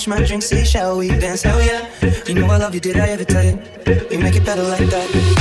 finish my drink, say, shall we dance? Hell yeah. You know I love you, did I ever tell you? You make it better like that.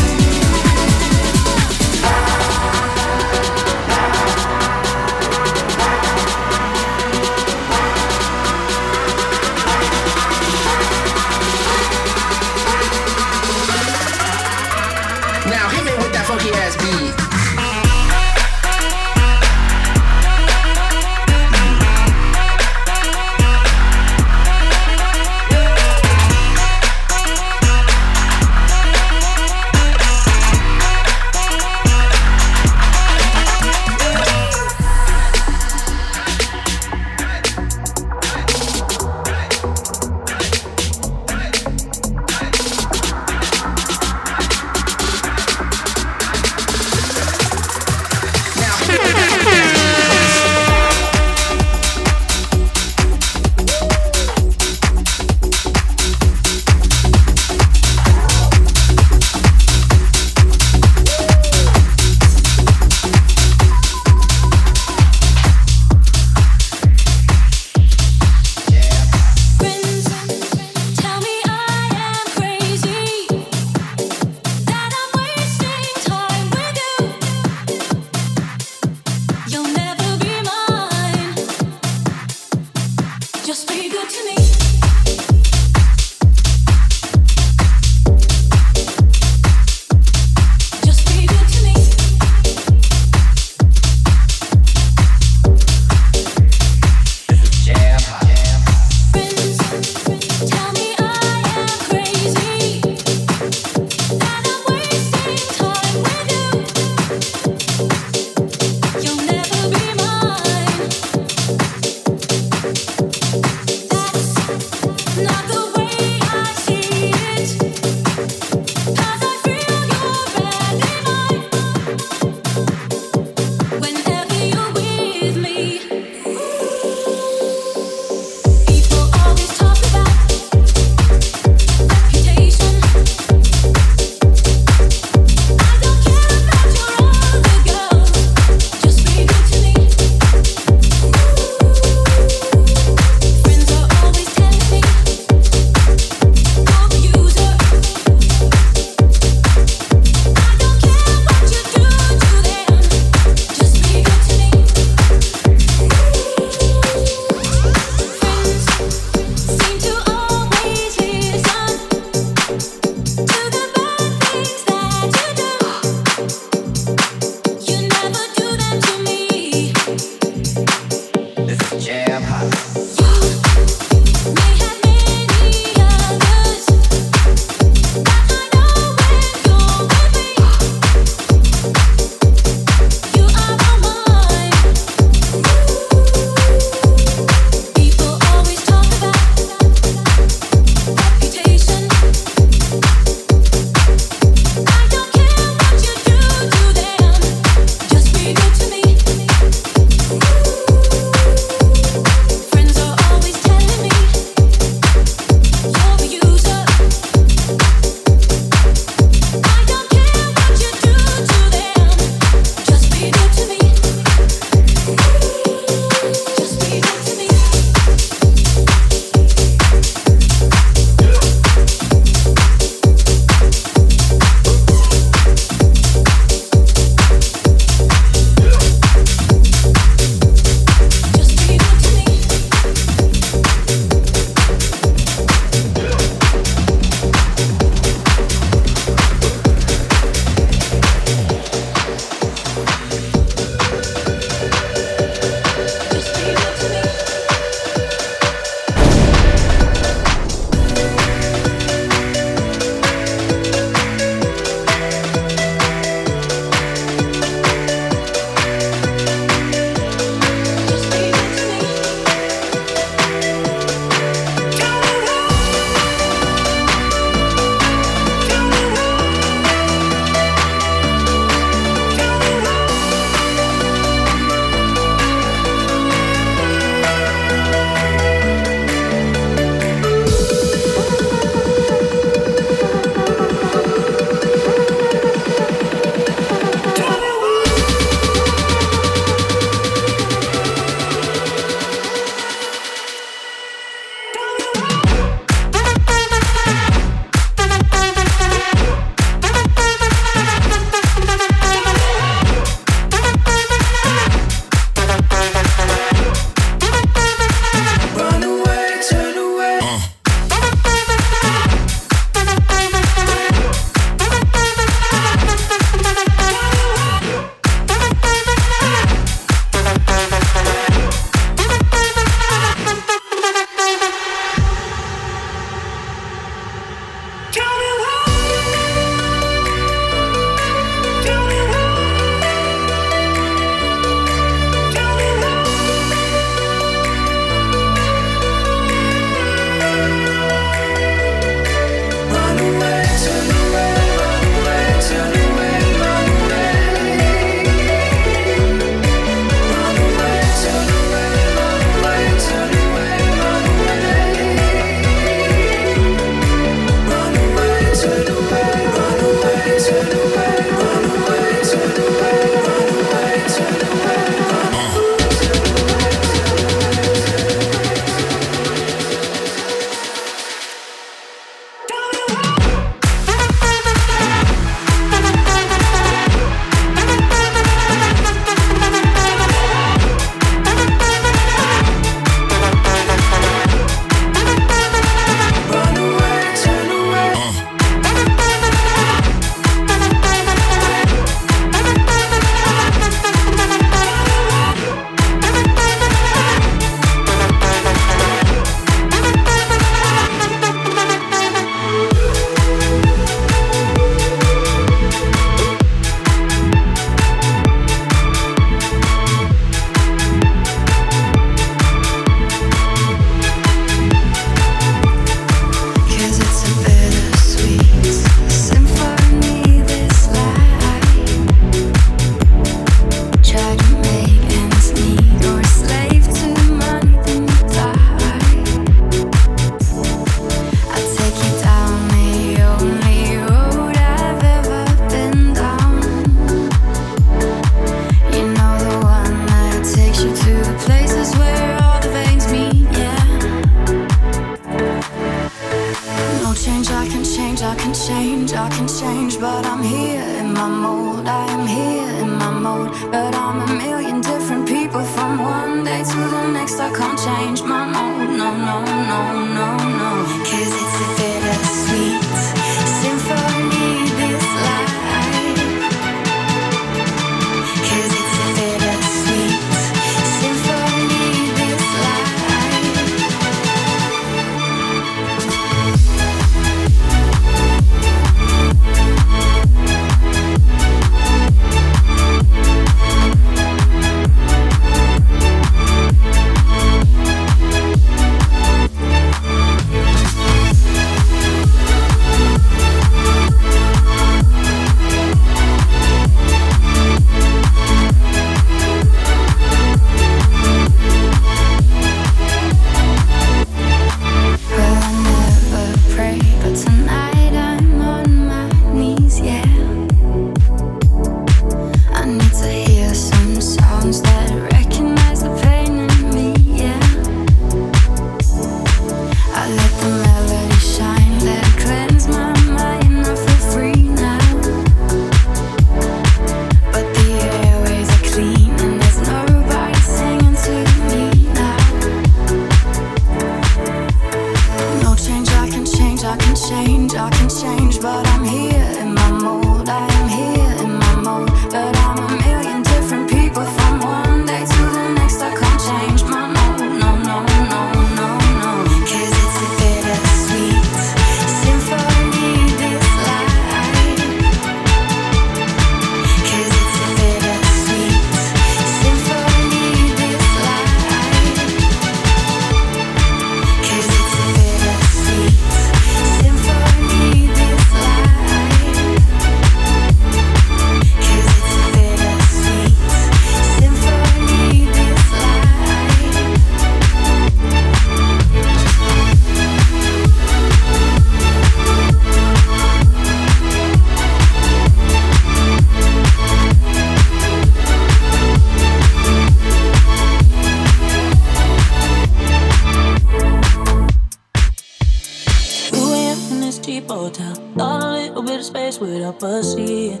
space without us seeing.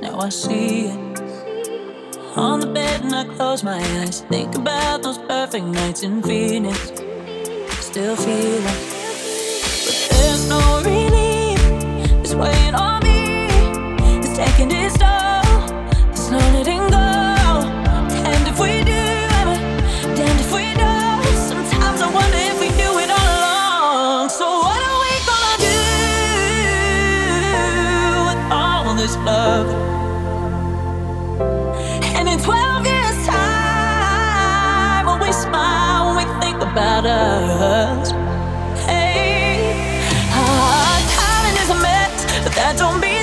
Now I see it. On the bed and I close my eyes. Think about those perfect nights in Phoenix. Still feeling. But there's no relief. It's weighing on me. It's taking its toll. It's not letting go. love. And in 12 years' time, when we smile, when we think about us, hey, our timing is a mess, but that don't mean